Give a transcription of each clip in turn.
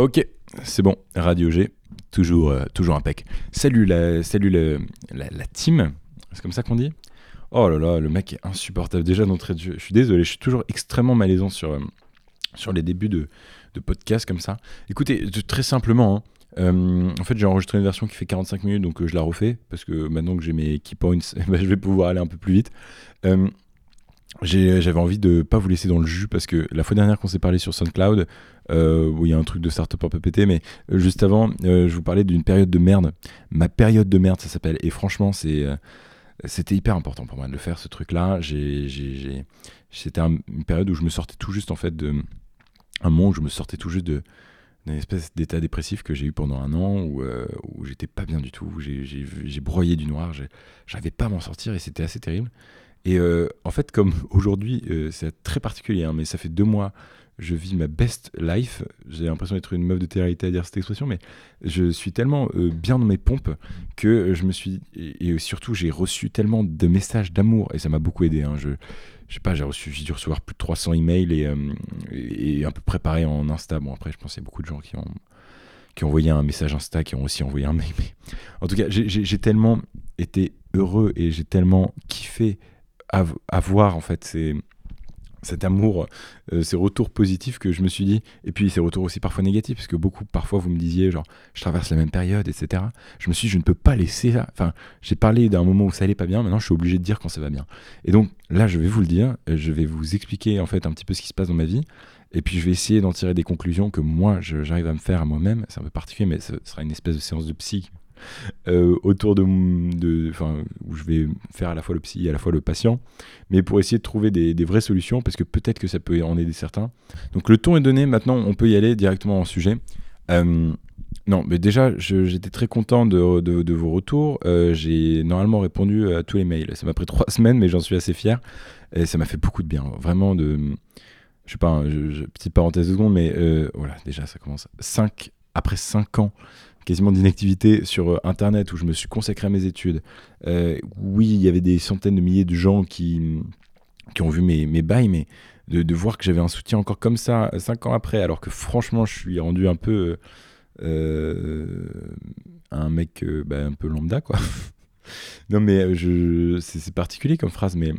Ok, c'est bon. Radio G, toujours, euh, toujours. Salut la, salut la, la, team. C'est comme ça qu'on dit? Oh là là, le mec est insupportable. Déjà d'entrée de jeu. Je suis désolé, je suis toujours extrêmement malaisant sur, euh, sur les débuts de, de podcast comme ça. Écoutez, très simplement, hein, euh, en fait, j'ai enregistré une version qui fait 45 minutes, donc je la refais parce que maintenant que j'ai mes key points, bah, je vais pouvoir aller un peu plus vite. J'avais envie de pas vous laisser dans le jus parce que la fois dernière qu'on s'est parlé sur SoundCloud, euh, où il y a un truc de startup un peu pété, mais euh, juste avant, euh, je vous parlais d'une période de merde. Ma période de merde, ça s'appelle. Et franchement, c'est c'était hyper important pour moi de le faire ce truc là c'était une période où je me sortais tout juste en fait de un moment où je me sortais tout juste de d'une espèce d'état dépressif que j'ai eu pendant un an où, où j'étais pas bien du tout où j'ai broyé du noir j'arrivais pas à m'en sortir et c'était assez terrible et en fait comme aujourd'hui c'est très particulier hein, mais ça fait deux mois je vis ma best life. J'ai l'impression d'être une meuf de télé à dire cette expression, mais je suis tellement euh, bien dans mes pompes que je me suis. Et, surtout, j'ai reçu tellement de messages d'amour, et ça m'a beaucoup aidé. Hein. Je, je sais pas, j'ai reçu, j'ai dû recevoir plus de 300 emails et, euh, et, un peu préparé en Insta. Bon, après, je pense qu'il y a beaucoup de gens qui ont, qui ont envoyé un message Insta, qui ont aussi envoyé un mail. Mais... En tout cas, j'ai tellement été heureux et j'ai tellement kiffé avoir en fait cet amour, euh, ces retours positifs que je me suis dit, et puis ces retours aussi parfois négatifs, parce que beaucoup, parfois, vous me disiez, genre, je traverse la même période, etc. Je me suis dit, je ne peux pas laisser ça. Enfin, j'ai parlé d'un moment où ça allait pas bien, maintenant je suis obligé de dire quand ça va bien. Et donc là, je vais vous le dire, je vais vous expliquer en fait un petit peu ce qui se passe dans ma vie, et puis je vais essayer d'en tirer des conclusions que moi, j'arrive à me faire à moi-même. C'est un peu particulier, mais ce sera une espèce de séance de psy euh, autour de, de où je vais faire à la fois le psy et à la fois le patient, mais pour essayer de trouver des, vraies solutions, parce que peut-être que ça peut en aider certains. Donc le ton est donné, maintenant on peut y aller directement en sujet. Euh, non, mais déjà, j'étais très content de, vos retours. Euh, j'ai normalement répondu à tous les mails. Ça m'a pris trois semaines, mais j'en suis assez fier. Et ça m'a fait beaucoup de bien. Vraiment, de. Je sais pas, petite parenthèse de seconde, mais voilà, déjà, ça commence. Cinq, après cinq ans quasiment d'inactivité sur euh, Internet où je me suis consacré à mes études. Euh, oui, il y avait des centaines de milliers de gens qui, qui ont vu mes, mes bails, mais de, voir que j'avais un soutien encore comme ça euh, cinq ans après, alors que franchement, je suis rendu un peu un mec bah, un peu lambda, quoi. non, mais je, c'est, particulier comme phrase, mais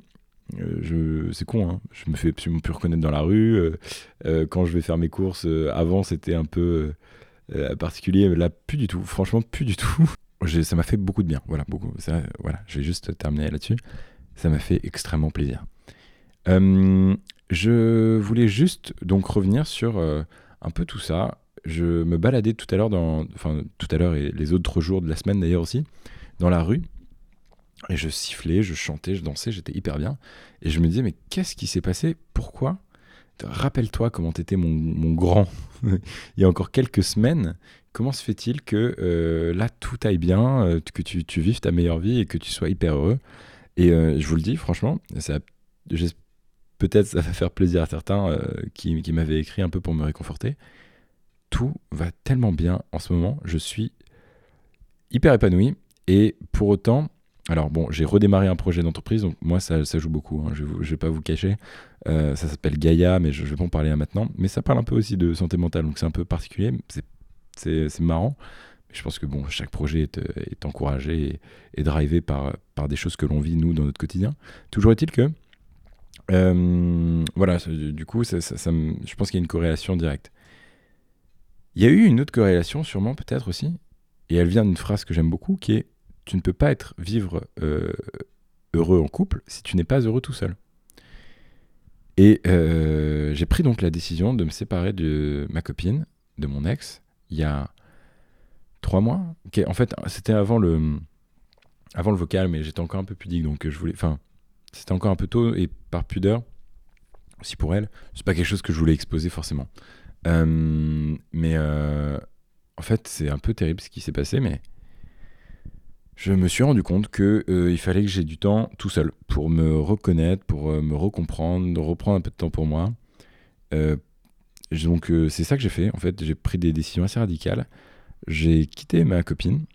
je, c'est con, hein. je me fais absolument plus reconnaître dans la rue. quand je vais faire mes courses, avant c'était un peu euh, particulier, là, plus du tout. Franchement, plus du tout. ça m'a fait beaucoup de bien. Voilà, beaucoup. Ça, voilà, je vais juste terminer là-dessus. Ça m'a fait extrêmement plaisir. Euh, je voulais juste donc revenir sur euh, un peu tout ça. Je me baladais tout à l'heure enfin tout à l'heure et les autres jours de la semaine d'ailleurs aussi, dans la rue. Et je sifflais, je chantais, je dansais, j'étais hyper bien. Et je me disais, mais qu'est-ce qui s'est passé? Pourquoi Rappelle-toi comment t'étais mon, mon grand il y a encore quelques semaines. Comment se fait-il que euh, là tout aille bien, euh, que tu, vives ta meilleure vie et que tu sois hyper heureux? Et euh, je vous le dis, franchement, ça, peut-être ça va faire plaisir à certains qui m'avaient écrit un peu pour me réconforter. Tout va tellement bien en ce moment, je suis hyper épanoui et pour autant, alors bon, j'ai redémarré un projet d'entreprise, donc moi ça, joue beaucoup, hein, je ne vais pas vous cacher. Euh, ça s'appelle Gaïa, mais je, vais pas en parler là maintenant. Mais ça parle un peu aussi de santé mentale, donc c'est un peu particulier, c'est marrant. Mais je pense que bon, chaque projet est, est encouragé et, drivé par, par des choses que l'on vit nous dans notre quotidien. Toujours est-il que, euh, voilà, du coup, ça, je pense qu'il y a une corrélation directe. Il y a eu une autre corrélation, sûrement peut-être aussi, et elle vient d'une phrase que j'aime beaucoup, qui est tu ne peux pas être vivre euh, heureux en couple si tu n'es pas heureux tout seul. Et euh, j'ai pris donc la décision de me séparer de ma copine, de mon ex, il y a trois mois. En fait, c'était avant le, avant le vocal, mais j'étais encore un peu pudique, donc je voulais. Enfin, c'était encore un peu tôt et par pudeur, aussi pour elle, c'est pas quelque chose que je voulais exposer forcément. Euh, mais en fait, c'est un peu terrible ce qui s'est passé, mais je me suis rendu compte que euh, il fallait que j'ai du temps tout seul pour me reconnaître, pour euh, me recomprendre, reprendre un peu de temps pour moi. Euh, donc c'est ça que j'ai fait. En fait, j'ai pris des décisions assez radicales. J'ai quitté ma copine,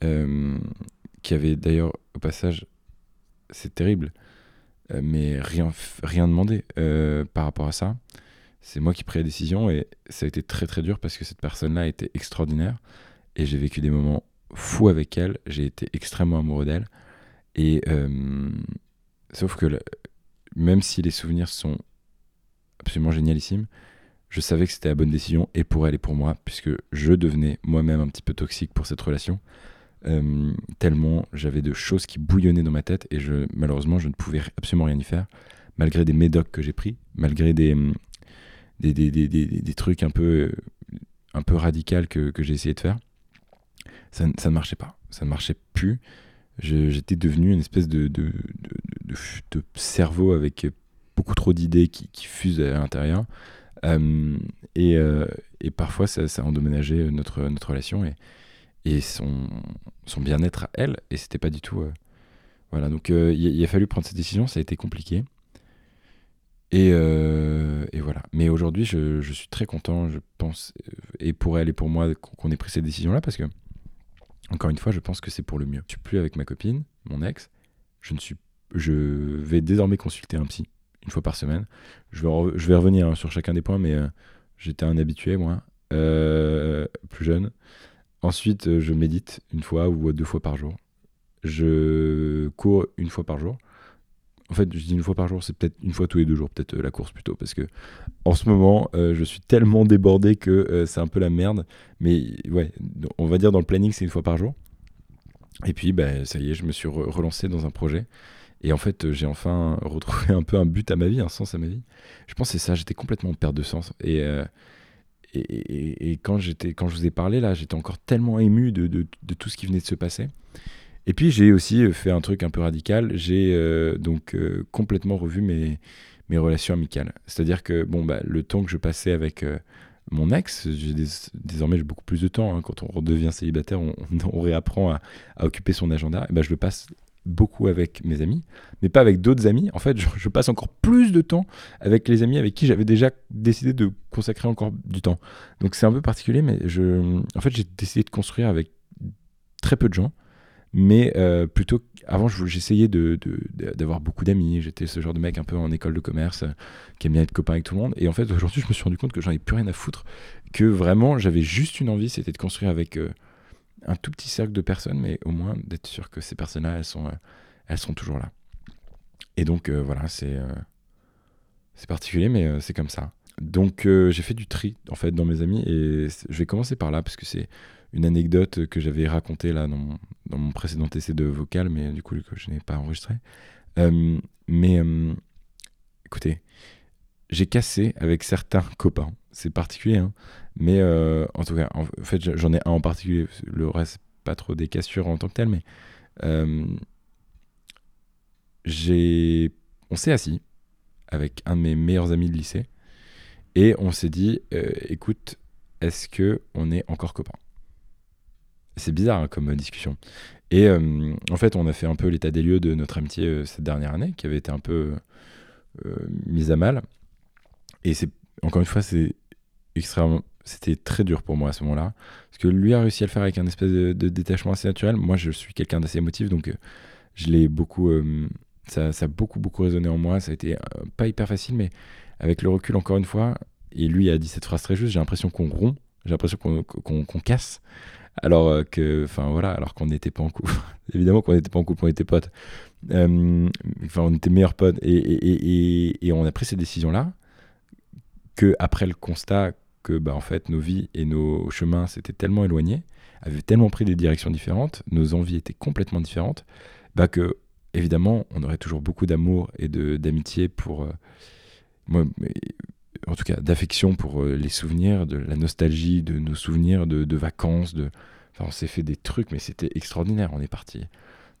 qui avait d'ailleurs au passage, c'est terrible, mais rien rien demandé par rapport à ça. c'est moi qui pris la décision et ça a été très très dur parce que cette personne-là était extraordinaire et j'ai vécu des moments fous avec elle. J'ai été extrêmement amoureux d'elle. Et euh, sauf que même si les souvenirs sont absolument génialissimes, je savais que c'était la bonne décision et pour elle et pour moi, puisque je devenais moi-même un petit peu toxique pour cette relation. Euh, tellement j'avais de choses qui bouillonnaient dans ma tête et je, malheureusement je ne pouvais absolument rien y faire, malgré des médocs que j'ai pris, malgré des, des, des, des, des, trucs un peu, un peu radicaux que j'ai essayé de faire. Ça, ne marchait pas, ça ne marchait plus. J'étais devenu une espèce de, de, de, cerveau avec beaucoup trop d'idées qui, qui, fusent à l'intérieur. Euh, et, euh, et, parfois, ça, ça endommagé notre, notre relation et, et son, son bien-être à elle. Et c'était pas du tout. Euh, voilà, donc il a fallu prendre cette décision, ça a été compliqué. Et, et, voilà. Mais aujourd'hui, je, je, suis très content, je pense, et pour elle et pour moi, qu'on ait pris cette décision-là, parce que, encore une fois, je pense que c'est pour le mieux. Je suis plus avec ma copine, mon ex. Je ne suis, je vais désormais consulter un psy une fois par semaine. Je vais, revenir hein, sur chacun des points, mais j'étais un habitué, moi, plus jeune. Ensuite, euh, je médite une fois ou deux fois par jour. Je cours une fois par jour. En fait, je dis une fois par jour, c'est peut-être une fois tous les deux jours, peut-être euh, la course plutôt, parce que en ce moment, euh, je suis tellement débordé que c'est un peu la merde. Mais ouais, on va dire dans le planning, c'est une fois par jour. Et puis, bah, ça y est, je me suis relancé dans un projet. Et en fait, j'ai enfin retrouvé un peu un but à ma vie, un sens à ma vie. Je pense c'est ça, j'étais complètement en perte de sens. Et et, quand, j'étais, quand je vous ai parlé, là, j'étais encore tellement ému de, de, tout ce qui venait de se passer. Et puis, j'ai aussi euh, fait un truc un peu radical. J'ai euh, donc euh, complètement revu mes, relations amicales. C'est-à-dire que, bon, bah, le temps que je passais avec mon ex, désormais j'ai beaucoup plus de temps. Hein. Quand on redevient célibataire, on, réapprend à, occuper son agenda. Et ben, je le passe beaucoup avec mes amis, mais pas avec d'autres amis. En fait, je, passe encore plus de temps avec les amis avec qui j'avais déjà décidé de consacrer encore du temps. Donc c'est un peu particulier, mais je, en fait, j'ai décidé de construire avec très peu de gens, mais euh, plutôt avant, j'essayais de, d'avoir beaucoup d'amis. J'étais ce genre de mec un peu en école de commerce qui aime bien être copain avec tout le monde. Et en fait, aujourd'hui, je me suis rendu compte que j'en ai plus rien à foutre, que vraiment, j'avais juste une envie, c'était de construire avec euh, un tout petit cercle de personnes, mais au moins d'être sûr que ces personnes-là, elles sont, euh, elles toujours là. Et donc voilà, c'est c'est particulier, mais c'est comme ça. Donc j'ai fait du tri en fait dans mes amis et je vais commencer par là parce que c'est une anecdote que j'avais racontée là dans mon, précédent essai de vocal, mais du coup je n'ai pas enregistré. mais écoutez, j'ai cassé avec certains copains. C'est particulier, hein mais euh, en tout cas, en fait, j'en ai un en particulier. Le reste, pas trop des cassures en tant que tel, mais euh, j'ai, on s'est assis avec un de mes meilleurs amis de lycée et on s'est dit, euh, écoute, est-ce que on est encore copains? C'est bizarre hein, comme discussion. Et en fait, on a fait un peu l'état des lieux de notre amitié cette dernière année, qui avait été un peu mise à mal. Et c'est encore une fois, c'est extrêmement c'était très dur pour moi à ce moment-là. Parce que lui a réussi à le faire avec un espèce de, détachement assez naturel. Moi, je suis quelqu'un d'assez émotif, donc euh, je l'ai beaucoup. Euh, ça, a beaucoup, beaucoup résonné en moi. Ça a été euh, pas hyper facile, mais avec le recul, encore une fois, et lui a dit cette phrase très juste j'ai l'impression qu'on rompt, j'ai l'impression qu'on casse. Alors que, enfin voilà, alors qu'on n'était pas en couple. Évidemment qu'on n'était pas en couple, on était potes. Enfin, on était meilleurs potes. Et, et, et, et on a pris ces décisions-là que après le constat que bah, en fait, nos vies et nos chemins s'étaient tellement éloignés, avaient tellement pris des directions différentes, nos envies étaient complètement différentes, bah, que évidemment, on aurait toujours beaucoup d'amour et d'amitié pour. Euh, moi, en tout cas, d'affection pour euh, les souvenirs, de la nostalgie, de nos souvenirs de, vacances. De... Enfin, on s'est fait des trucs, mais c'était extraordinaire. On est parti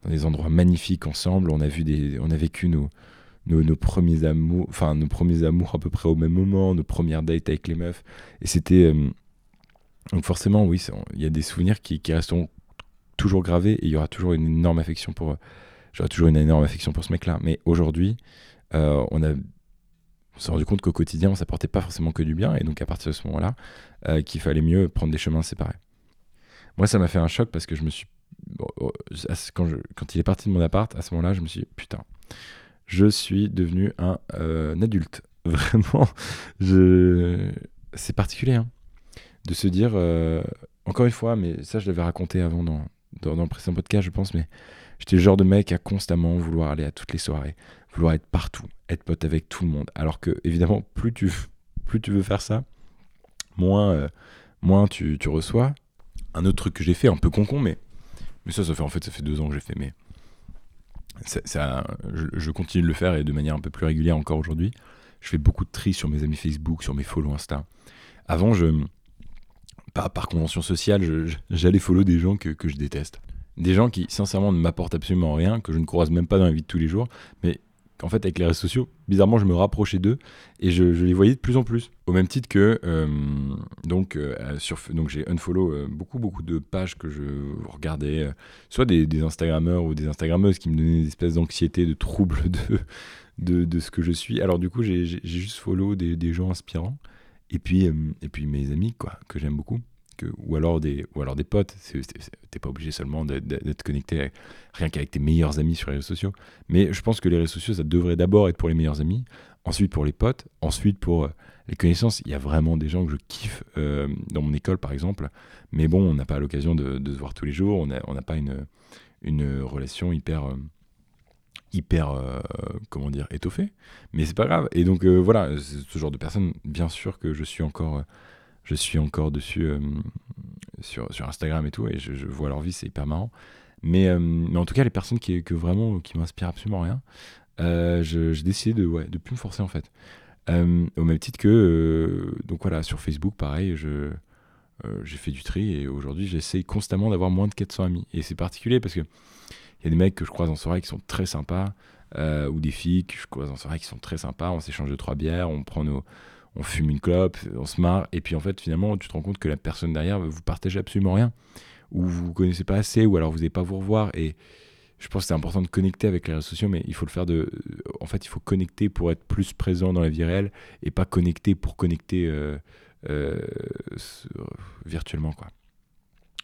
dans des endroits magnifiques ensemble. On a, vu des, on a vécu nos, nos, premiers amours, enfin nos premiers amours à peu près au même moment, nos premières dates avec les meufs. Et c'était euh, donc forcément oui, il y a des souvenirs qui, qui resteront toujours gravés et il y aura toujours une énorme affection pour, j'aurai toujours une énorme affection pour ce mec-là. Mais aujourd'hui, euh, on s'est rendu compte qu'au quotidien, on s'apportait pas forcément que du bien, et donc à partir de ce moment-là, euh, qu'il fallait mieux prendre des chemins séparés. Moi, ça m'a fait un choc parce que je me suis. Quand, je, quand il est parti de mon appart, à ce moment-là, je me suis dit, putain, je suis devenu un, euh, adulte Vraiment, c'est particulier hein, de se dire, encore une fois, mais ça je l'avais raconté avant dans, dans, le précédent podcast, je pense, mais j'étais le genre de mec à constamment vouloir aller à toutes les soirées, vouloir être partout, être pote avec tout le monde. Alors que, évidemment, plus tu, plus tu veux faire ça, moins, euh, moins tu, reçois. Un autre truc que j'ai fait, un peu concon, mais, mais ça, ça fait en fait, ça fait deux ans que j'ai fait, mais ça, je, continue de le faire et de manière un peu plus régulière encore aujourd'hui. Je fais beaucoup de tri sur mes amis Facebook, sur mes follow Insta. Avant, je, par, par convention sociale, j'allais follow des gens que je déteste. Des gens qui, sincèrement, ne m'apportent absolument rien, que je ne croise même pas dans la vie de tous les jours, mais en fait, avec les réseaux sociaux, bizarrement, je me rapprochais d'eux et je, les voyais de plus en plus. Au même titre que, euh, donc, euh, donc j'ai unfollow euh, beaucoup, beaucoup de pages que je regardais, soit des, des, Instagrammeurs ou des Instagrammeuses qui me donnaient des espèces d'anxiété, de troubles de, de, de, ce que je suis. Alors, du coup, j'ai juste follow des, des, gens inspirants et puis, et puis mes amis, quoi, que j'aime beaucoup ou, alors des, ou alors des potes. T'es pas obligé seulement d'être connecté rien qu'avec tes meilleurs amis sur les réseaux sociaux. Mais je pense que les réseaux sociaux, ça devrait d'abord être pour les meilleurs amis, ensuite pour les potes, ensuite pour euh, les connaissances. Il y a vraiment des gens que je kiffe euh, dans mon école, par exemple. Mais bon, on n'a pas l'occasion de, se voir tous les jours. On n'a pas une, une relation hyper. Euh, hyper comment dire étoffée mais c'est pas grave et donc voilà ce genre de personne bien sûr que je suis encore je suis encore dessus euh, sur, Instagram et tout, et je, vois leur vie, c'est hyper marrant. Mais, euh, mais, en tout cas, les personnes qui, que vraiment, qui m'inspirent absolument rien, euh, j'ai décidé de ouais, de plus me forcer en fait. au même titre que, donc voilà, sur Facebook, pareil, je, j'ai fait du tri et aujourd'hui, j'essaye constamment d'avoir moins de 400 amis. Et c'est particulier parce que il y a des mecs que je croise en soirée qui sont très sympas, ou des filles que je croise en soirée qui sont très sympas. On s'échange de trois bières, on prend nos, on fume une clope, on se marre, et puis en fait, finalement, tu te rends compte que la personne derrière, vous partagez absolument rien, ou vous ne connaissez pas assez, ou alors vous n'allez pas vous revoir. Et je pense que c'est important de connecter avec les réseaux sociaux, mais il faut le faire de. En fait, il faut connecter pour être plus présent dans la vie réelle, et pas connecter pour connecter euh, euh, virtuellement, quoi.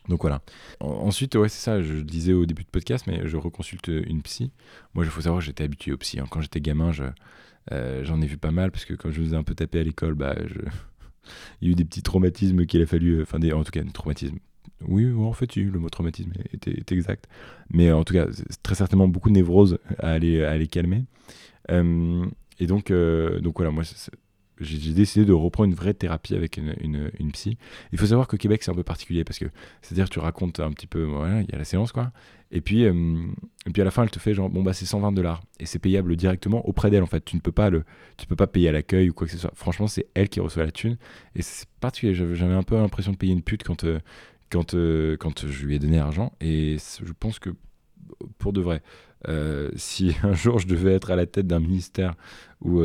Donc voilà. ensuite, ouais, c'est ça, je disais au début de podcast, mais je reconsulte une psy. Moi, il faut savoir j'étais habitué aux psy. Hein. Quand j'étais gamin, je, j'en ai vu pas mal parce que quand je vous ai un peu tapé à l'école, bah, il y a eu des petits traumatismes qu'il a fallu, euh, enfin en tout cas des traumatismes. Oui, en fait, le mot traumatisme était, exact. Mais en tout cas, très certainement beaucoup de névroses à aller, à aller calmer. Euh, et donc, donc voilà, moi, j'ai décidé de reprendre une vraie thérapie avec une, une, psy. Il faut savoir que Québec, c'est un peu particulier parce que, c'est-à-dire, tu racontes un petit peu, voilà, il y a la séance, quoi. Et puis, euh, et puis à la fin, elle te fait genre, bon, bah, c'est 120 dollars. Et c'est payable directement auprès d'elle, en fait. Tu ne peux pas, le, tu peux pas payer à l'accueil ou quoi que ce soit. Franchement, c'est elle qui reçoit la thune. Et c'est particulier. J'avais un peu l'impression de payer une pute quand, euh, quand, euh, quand je lui ai donné l'argent. Et je pense que, pour de vrai, si un jour je devais être à la tête d'un ministère ou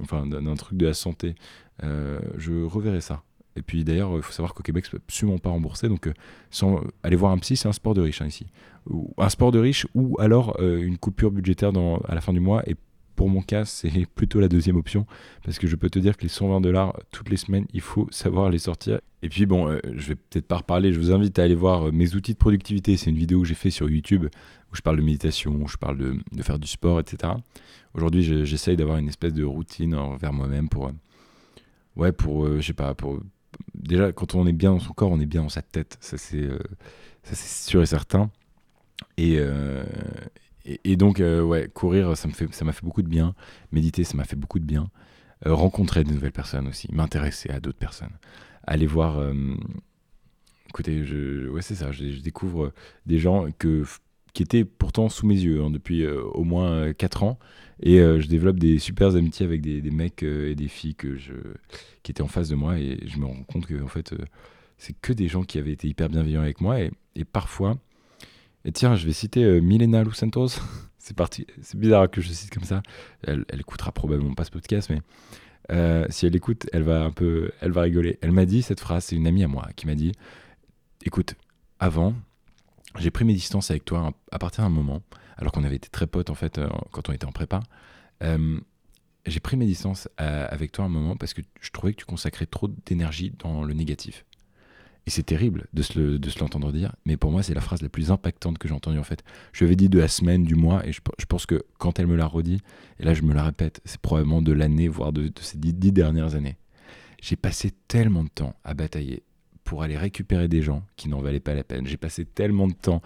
enfin d'un truc de la santé, je reverrais ça. Et puis d'ailleurs, il faut savoir qu'au Québec, c'est absolument pas remboursé. Donc, sans aller voir un psy, c'est un sport de riche hein, ici un sport de riche ou alors euh, une coupure budgétaire à la fin du mois. Et pour mon cas, c'est plutôt la deuxième option parce que je peux te dire que les 120 dollars toutes les semaines, il faut savoir les sortir. Et puis bon, euh, je vais peut-être pas reparler, je vous invite à aller voir euh, mes outils de productivité. C'est une vidéo que j'ai fait sur YouTube je parle de méditation, je parle de, faire du sport, etc. Aujourd'hui, j'essaye d'avoir une espèce de routine envers moi-même pour, ouais, pour, je sais pas, pour déjà quand on est bien dans son corps, on est bien dans sa tête. Ça c'est, c'est sûr et certain. Euh, et, et, donc, euh, ouais, courir, ça m'a fait, fait beaucoup de bien. Méditer, ça m'a fait beaucoup de bien. Euh, rencontrer de nouvelles personnes aussi, m'intéresser à d'autres personnes. Aller voir. écoutez, je, ouais, c'est ça, je, découvre des gens que, qui étaient pourtant sous mes yeux hein, depuis au moins 4 ans. Et je développe des super amitiés avec des, mecs et des filles que je, qui étaient en face de moi. Et je me rends compte que, en fait, c'est que des gens qui avaient été hyper bienveillants avec moi. Et, parfois, et tiens, je vais citer euh, Milena Los Santos. c'est parti. C'est bizarre que je cite comme ça. Elle, elle écoutera probablement pas ce podcast, mais euh, si elle écoute, elle va un peu, elle va rigoler. Elle m'a dit cette phrase. C'est une amie à moi qui m'a dit "Écoute, avant, j'ai pris mes distances avec toi à partir d'un moment, alors qu'on avait été très potes en fait euh, quand on était en prépa. j'ai pris mes distances avec toi un moment parce que je trouvais que tu consacrais trop d'énergie dans le négatif. Et c'est terrible de se, l'entendre dire, mais pour moi, c'est la phrase la plus impactante que j'ai entendue en fait. Je lui avais dit de la semaine, du mois, et je, pense que quand elle me l'a redit, et là je me la répète, c'est probablement de l'année, voire de, ces dix, dernières années. J'ai passé tellement de temps à batailler pour aller récupérer des gens qui n'en valaient pas la peine. J'ai passé tellement de temps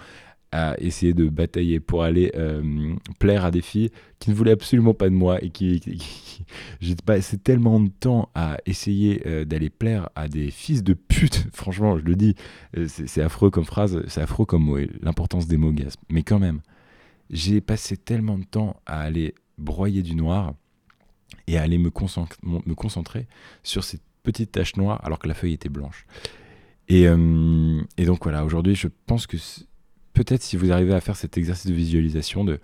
à essayer de batailler pour aller euh, plaire à des filles qui ne voulaient absolument pas de moi et qui, j'ai passé tellement de temps à essayer euh, d'aller plaire à des fils de pute. Franchement je le dis euh, c'est affreux comme phrase c'est affreux comme mot l'importance des mots mais quand même j'ai passé tellement de temps à aller broyer du noir et à aller me concentrer sur ces petites taches noires alors que la feuille était blanche et, et donc voilà aujourd'hui je pense que peut-être si vous arrivez à faire cet exercice de visualisation, de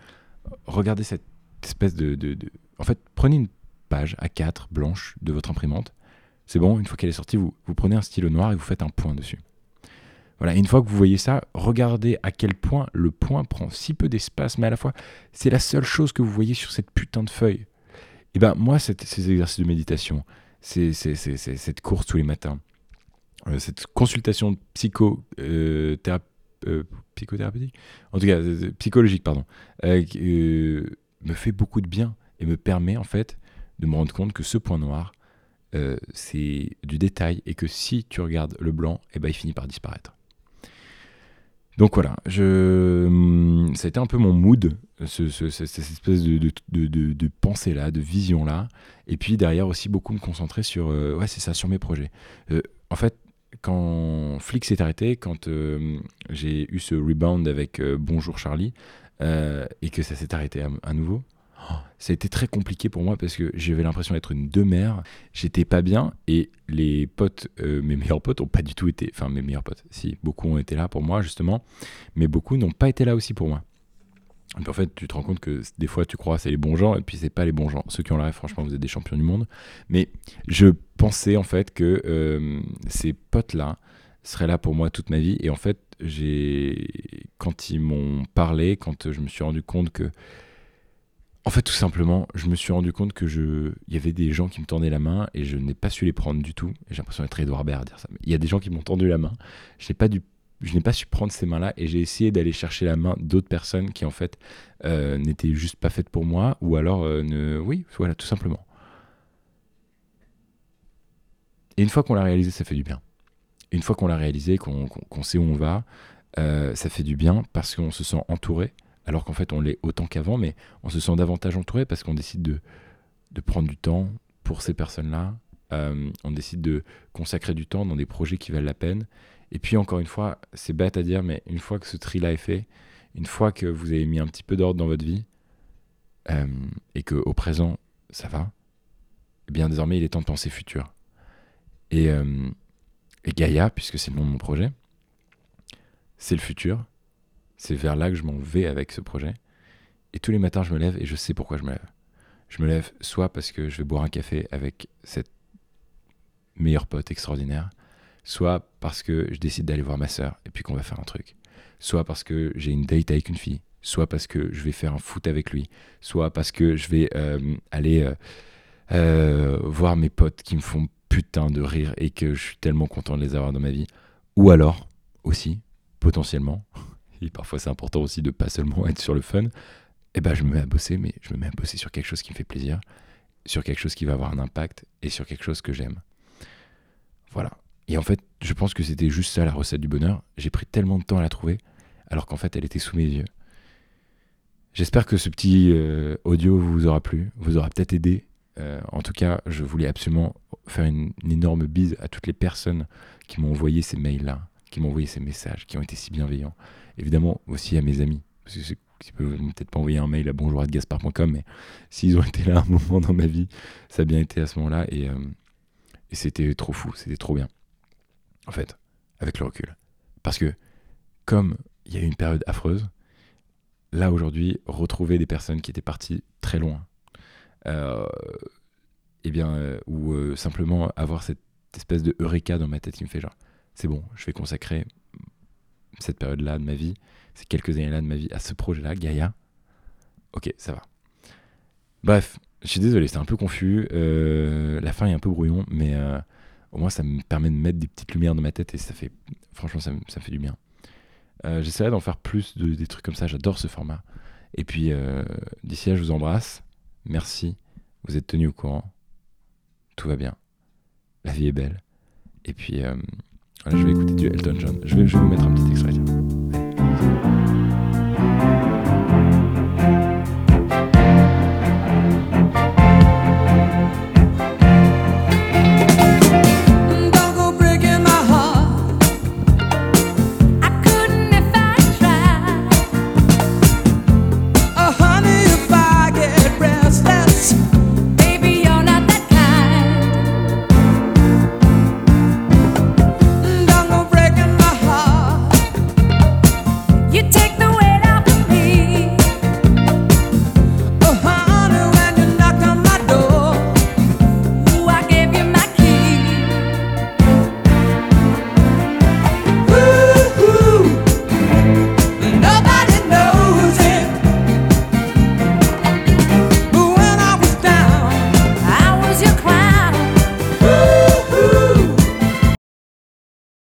regarder cette espèce de, En fait, prenez une page à 4 blanche de votre imprimante. C'est bon, une fois qu'elle est sortie, vous, prenez un stylo noir et vous faites un point dessus. Voilà, une fois que vous voyez ça, regardez à quel point le point prend si peu d'espace, mais à la fois, c'est la seule chose que vous voyez sur cette putain de feuille. Et ben moi, ces exercices de méditation, c'est cette course tous les matins, euh, cette consultation euh, euh, psychothérapeutique, en tout cas euh, psychologique, pardon, euh, me fait beaucoup de bien et me permet en fait de me rendre compte que ce point noir, c'est du détail et que si tu regardes le blanc, eh ben, il finit par disparaître. Donc voilà, je, hum, ça a été un peu mon mood, ce, cette espèce de, de, de, de pensée-là, de vision-là. Et puis derrière aussi beaucoup me concentrer sur, ouais, c'est ça, sur mes projets. en fait, quand Flick s'est arrêté, quand euh, j'ai eu ce rebound avec euh, Bonjour Charlie, euh, et que ça s'est arrêté à, nouveau, oh, ça a été très compliqué pour moi parce que j'avais l'impression d'être une demeure, j'étais pas bien, et les potes, mes meilleurs potes, ont pas du tout été, enfin mes meilleurs potes, si, beaucoup ont été là pour moi justement, mais beaucoup n'ont pas été là aussi pour moi. En fait, tu te rends compte que des fois, tu crois c'est les bons gens, et puis c'est pas les bons gens. Ceux qui ont la franchement, vous êtes des champions du monde. Mais je pensais en fait que euh, ces potes-là seraient là pour moi toute ma vie. Et en fait, j'ai quand ils m'ont parlé, quand je me suis rendu compte que, en fait, tout simplement, je me suis rendu compte que je, il y avait des gens qui me tendaient la main et je n'ai pas su les prendre du tout. J'ai l'impression d'être Edouard Baird à dire ça. Mais il y a des gens qui m'ont tendu la main. Je n'ai pas du je n'ai pas su prendre ces mains-là et j'ai essayé d'aller chercher la main d'autres personnes qui en fait euh, n'étaient juste pas faites pour moi ou alors euh, ne... oui voilà tout simplement. Et une fois qu'on l'a réalisé ça fait du bien. Une fois qu'on l'a réalisé qu'on sait où on va euh, ça fait du bien parce qu'on se sent entouré alors qu'en fait on l'est autant qu'avant mais on se sent davantage entouré parce qu'on décide de, prendre du temps pour ces personnes là on décide de consacrer du temps dans des projets qui valent la peine et puis encore une fois, c'est bête à dire, mais une fois que ce tri-là est fait, une fois que vous avez mis un petit peu d'ordre dans votre vie, euh, et qu'au présent, ça va, eh bien désormais, il est temps de penser futur. Et, euh, et Gaïa, puisque c'est le nom de mon projet, c'est le futur. C'est vers là que je m'en vais avec ce projet. Et tous les matins, je me lève et je sais pourquoi je me lève. Je me lève soit parce que je vais boire un café avec cette meilleure pote extraordinaire, soit parce que je décide d'aller voir ma sœur et puis qu'on va faire un truc, soit parce que j'ai une date avec une fille, soit parce que je vais faire un foot avec lui, soit parce que je vais euh, aller euh, euh, voir mes potes qui me font putain de rire et que je suis tellement content de les avoir dans ma vie, ou alors aussi, potentiellement, et parfois c'est important aussi de pas seulement être sur le fun, eh ben je me mets à bosser, mais je me mets à bosser sur quelque chose qui me fait plaisir, sur quelque chose qui va avoir un impact et sur quelque chose que j'aime. Voilà. Et en fait, je pense que c'était juste ça la recette du bonheur. J'ai pris tellement de temps à la trouver, alors qu'en fait, elle était sous mes yeux. J'espère que ce petit euh, audio vous aura plu, vous aura peut-être aidé. Euh, en tout cas, je voulais absolument faire une, énorme bise à toutes les personnes qui m'ont envoyé ces mails-là, qui m'ont envoyé ces messages, qui ont été si bienveillants. Évidemment aussi à mes amis, parce que ils peuvent peut-être pas envoyer un mail à bonjour@gaspard.com, mais s'ils ont été là un moment dans ma vie, ça a bien été à ce moment-là et, euh, et c'était trop fou, c'était trop bien en fait, avec le recul. Parce que, comme il y a eu une période affreuse, là aujourd'hui, retrouver des personnes qui étaient parties très loin, euh, eh bien, euh, ou euh, simplement avoir cette espèce de eureka dans ma tête qui me fait genre, c'est bon, je vais consacrer cette période-là de ma vie, ces quelques années-là de ma vie à ce projet-là, Gaïa. Ok, ça va. Bref, je suis désolé, c'était un peu confus. la fin est un peu brouillon, mais Au moins, ça me permet de mettre des petites lumières dans ma tête et ça fait, franchement, ça, me- fait du bien. Euh, J'essaierai d'en faire plus de, des trucs comme ça. J'adore ce format. Et puis, euh, d'ici là, je vous embrasse. Merci. Vous êtes tenus au courant. Tout va bien. La vie est belle. Et puis, euh, voilà, je vais écouter du Elton John. Je vais, je vais vous mettre un petit extrait.